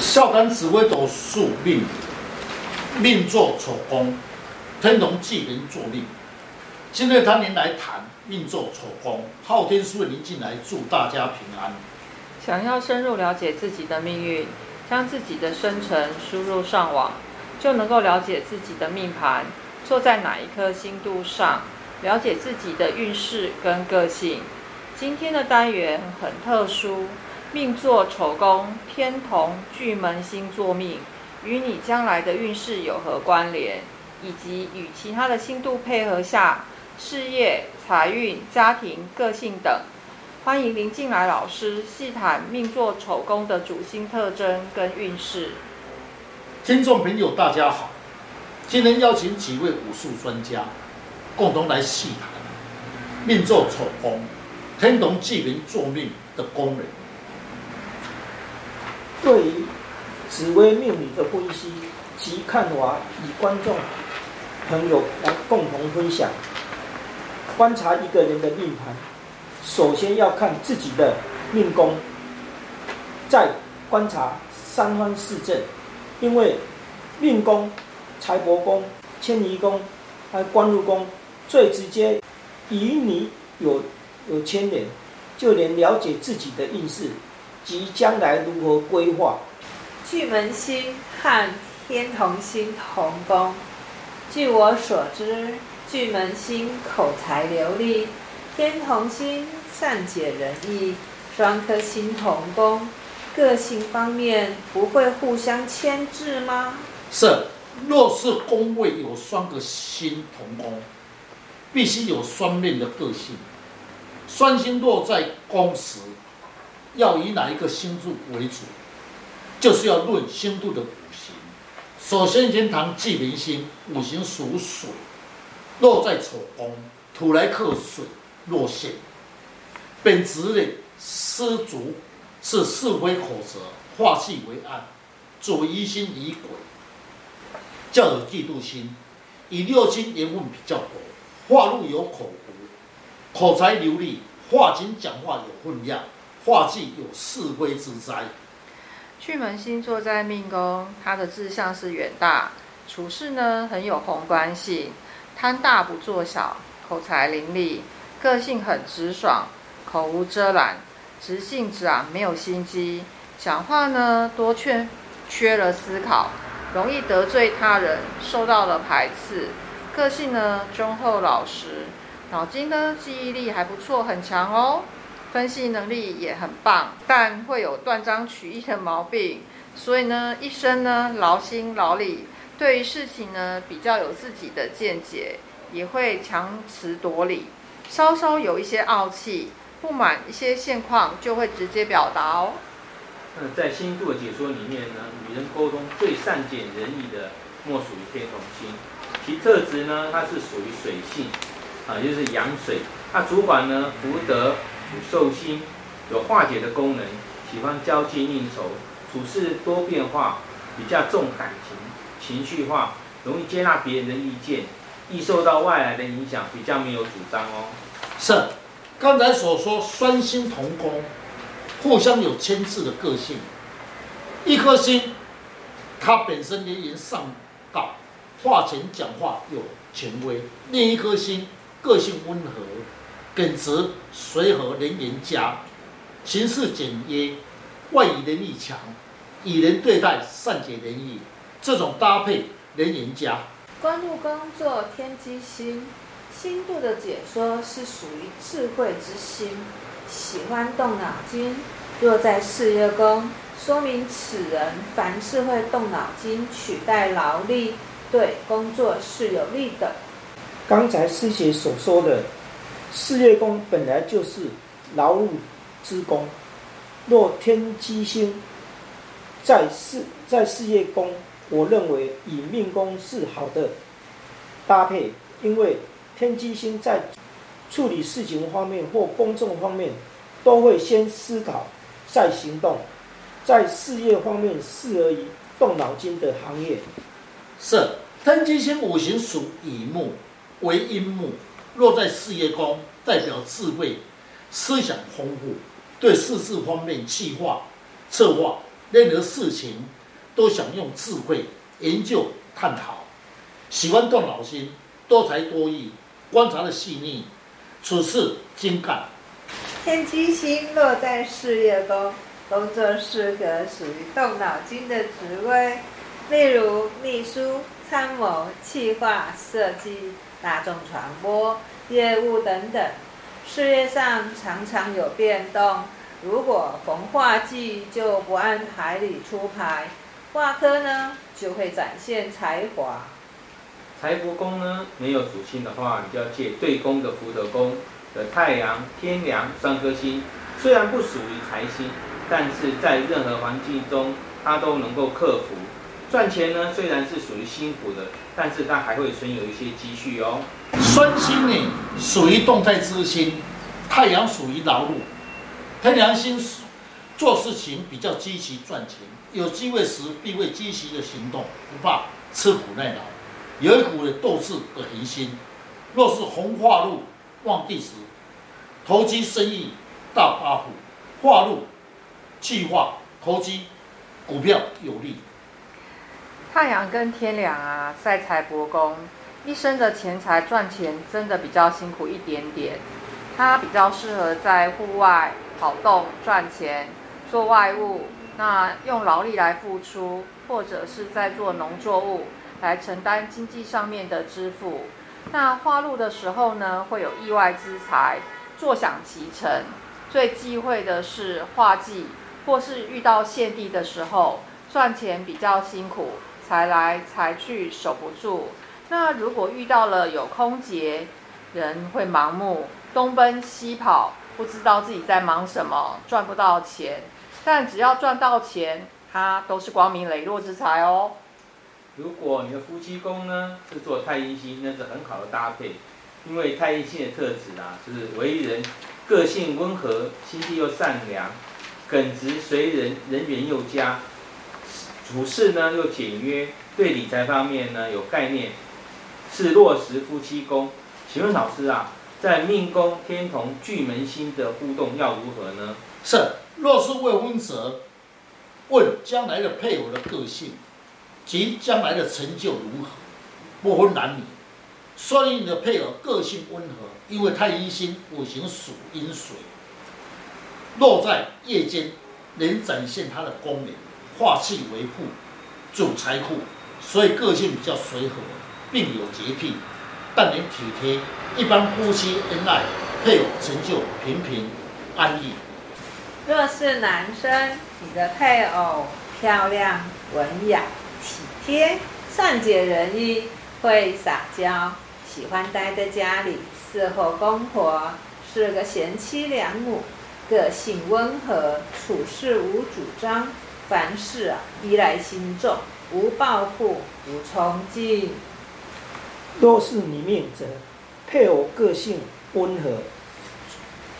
孝干紫微斗数命，命作丑宫，天同忌廉坐命。今天他您来谈命作丑宫，昊天书院林进来祝大家平安。想要深入了解自己的命运，将自己的生辰输入上网，就能够了解自己的命盘坐在哪一颗星度上，了解自己的运势跟个性。今天的单元很特殊。命坐丑宫，天同巨门星坐命，与你将来的运势有何关联？以及与其他的星度配合下，事业、财运、家庭、个性等。欢迎林进来老师细谈命坐丑宫的主星特征跟运势。听众朋友，大家好，今天邀请几位武术专家，共同来细谈命坐丑宫，天同巨门坐命的功能。对于紫微命理的分析及看法，与观众朋友来共同分享。观察一个人的命盘，首先要看自己的命宫，再观察三方四正，因为命宫、财帛宫、迁移宫还有官禄宫，最直接与你有有牵连，就连了解自己的运势。及将来如何规划？巨门星和天同星同宫。据我所知，巨门星口才流利，天同星善解人意，双颗星同宫，个性方面不会互相牵制吗？是，若是宫位有双个星同宫，必须有双面的个性。双星落在宫时。要以哪一个星柱为主，就是要论星度的五行。首先先谈巨门星，五行属水，落在丑宫，土来克水，落陷。本职的失足是是非口舌，化气为暗，主疑心疑鬼，较有嫉妒心，以六亲缘分比较薄，话路有口福，口才流利，话紧讲话有分量。化忌有是非之灾。巨门星坐在命宫，他的志向是远大，处事呢很有宏观性，贪大不做小，口才伶俐，个性很直爽，口无遮拦，直性子啊，没有心机，讲话呢多缺缺了思考，容易得罪他人，受到了排斥，个性呢忠厚老实，脑筋呢记忆力还不错，很强哦。分析能力也很棒，但会有断章取义的毛病，所以呢，一生呢劳心劳力，对于事情呢比较有自己的见解，也会强词夺理，稍稍有一些傲气，不满一些现况就会直接表达哦。那在星座解说里面呢，与人沟通最善解人意的莫属于天同星，其特质呢，它是属于水性，啊，就是阳水，它主管呢福德。寿星，有化解的功能，喜欢交际应酬，处事多变化，比较重感情，情绪化，容易接纳别人的意见，易受到外来的影响，比较没有主张哦。是，刚才所说双星同宫，互相有牵制的个性。一颗星，它本身连言上道，话前讲话有权威；另一颗星，个性温和。耿直、随和、人缘佳，行事简约，外语能力强，与人对待善解人意，这种搭配人缘佳。官禄宫作天机星，星度的解说是属于智慧之星，喜欢动脑筋。若在事业宫，说明此人凡事会动脑筋，取代劳力，对工作是有利的。刚才师姐所说的。事业宫本来就是劳碌之宫，若天机星在事在事业宫，我认为以命宫是好的搭配，因为天机星在处理事情方面或公众方面，都会先思考再行动，在事业方面适合于动脑筋的行业。是天机星五行属乙木，为阴木。落在事业宫，代表智慧、思想丰富，对事事方面计划、策划任何事情都想用智慧研究探讨，喜欢动脑筋，多才多艺，观察的细腻，处事精干。天机星落在事业宫，工作适合属于动脑筋的职位，例如秘书、参谋、企划、设计、大众传播、业务等等。事业上常常有变动，如果逢化忌就不按牌理出牌，化科呢就会展现才华。财帛宫呢没有主星的话，你就要借对宫的福德宫的太阳、天梁三颗星，虽然不属于财星，但是在任何环境中它都能够克服。赚钱呢虽然是属于辛苦的，但是它还会存有一些积蓄哦。双星呢，属于动态之星，太阳属于劳碌，天梁星做事情比较积极赚钱，有机会时必会积极的行动，不怕吃苦耐劳，有一股的斗志的恒心。若是红化禄旺地时，投机生意大发富，化禄计划投机股票有利。太阳跟天梁啊，在财帛宫。一生的钱财赚钱真的比较辛苦一点点，他比较适合在户外跑动赚钱，做外务，那用劳力来付出，或者是在做农作物来承担经济上面的支付。那化禄的时候呢，会有意外之财，坐享其成。最忌讳的是化忌，或是遇到限地的时候，赚钱比较辛苦，财来财去守不住。那如果遇到了有空劫，人会盲目东奔西跑，不知道自己在忙什么，赚不到钱。但只要赚到钱，它都是光明磊落之财哦。如果你的夫妻宫呢是做太阴星，那是很好的搭配，因为太阴星的特质啊，就是为人个性温和，心地又善良，耿直随人，人缘又佳，处事呢又简约，对理财方面呢有概念。是落实夫妻宫，请问老师啊，在命宫天同巨门星的互动要如何呢？是，若是未婚者，问将来的配偶的个性及将来的成就如何，不分男女。说明你的配偶个性温和，因为太阴星五行属阴水，落在夜间能展现它的功能，化气为库，主财库，所以个性比较随和。并有洁癖，但能体贴，一般夫妻恩爱，配偶成就平平安逸。若是男生，你的配偶漂亮、文雅、体贴、善解人意，会撒娇，喜欢待在家里伺候公婆，是个贤妻良母，个性温和，处事无主张，凡事啊依赖心重，无抱负，无冲劲。若是你命者，配偶个性温和，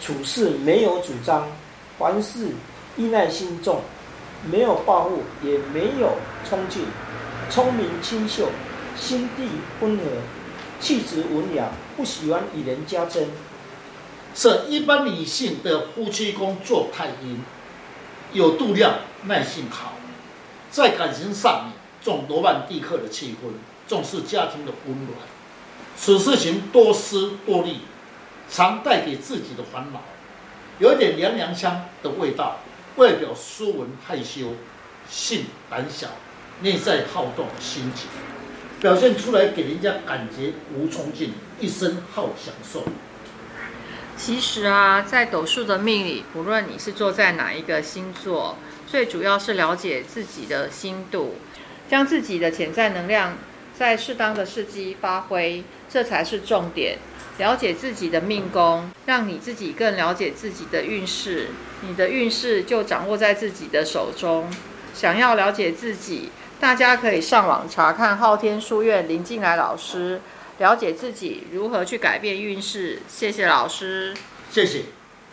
处事没有主张，凡事依赖心重，没有抱负，也没有冲劲，聪明清秀，心地温和，气质文雅，不喜欢与人家争。是一般女性的夫妻宫做太阴，有度量，耐性好，在感情上面重罗曼蒂克的气氛。重视家庭的温暖，此事情多思多虑，常带给自己的烦恼，有点娘娘腔的味道，外表斯文害羞，性胆小，内在好动心急，表现出来给人家感觉无冲劲，一生好享受。其实啊，在斗数的命里，不论你是坐在哪一个星座，最主要是了解自己的心度，将自己的潜在能量。在适当的时机发挥，这才是重点。了解自己的命宫，让你自己更了解自己的运势，你的运势就掌握在自己的手中。想要了解自己，大家可以上网查看昊天书院林进来老师，了解自己如何去改变运势。谢谢老师，谢谢。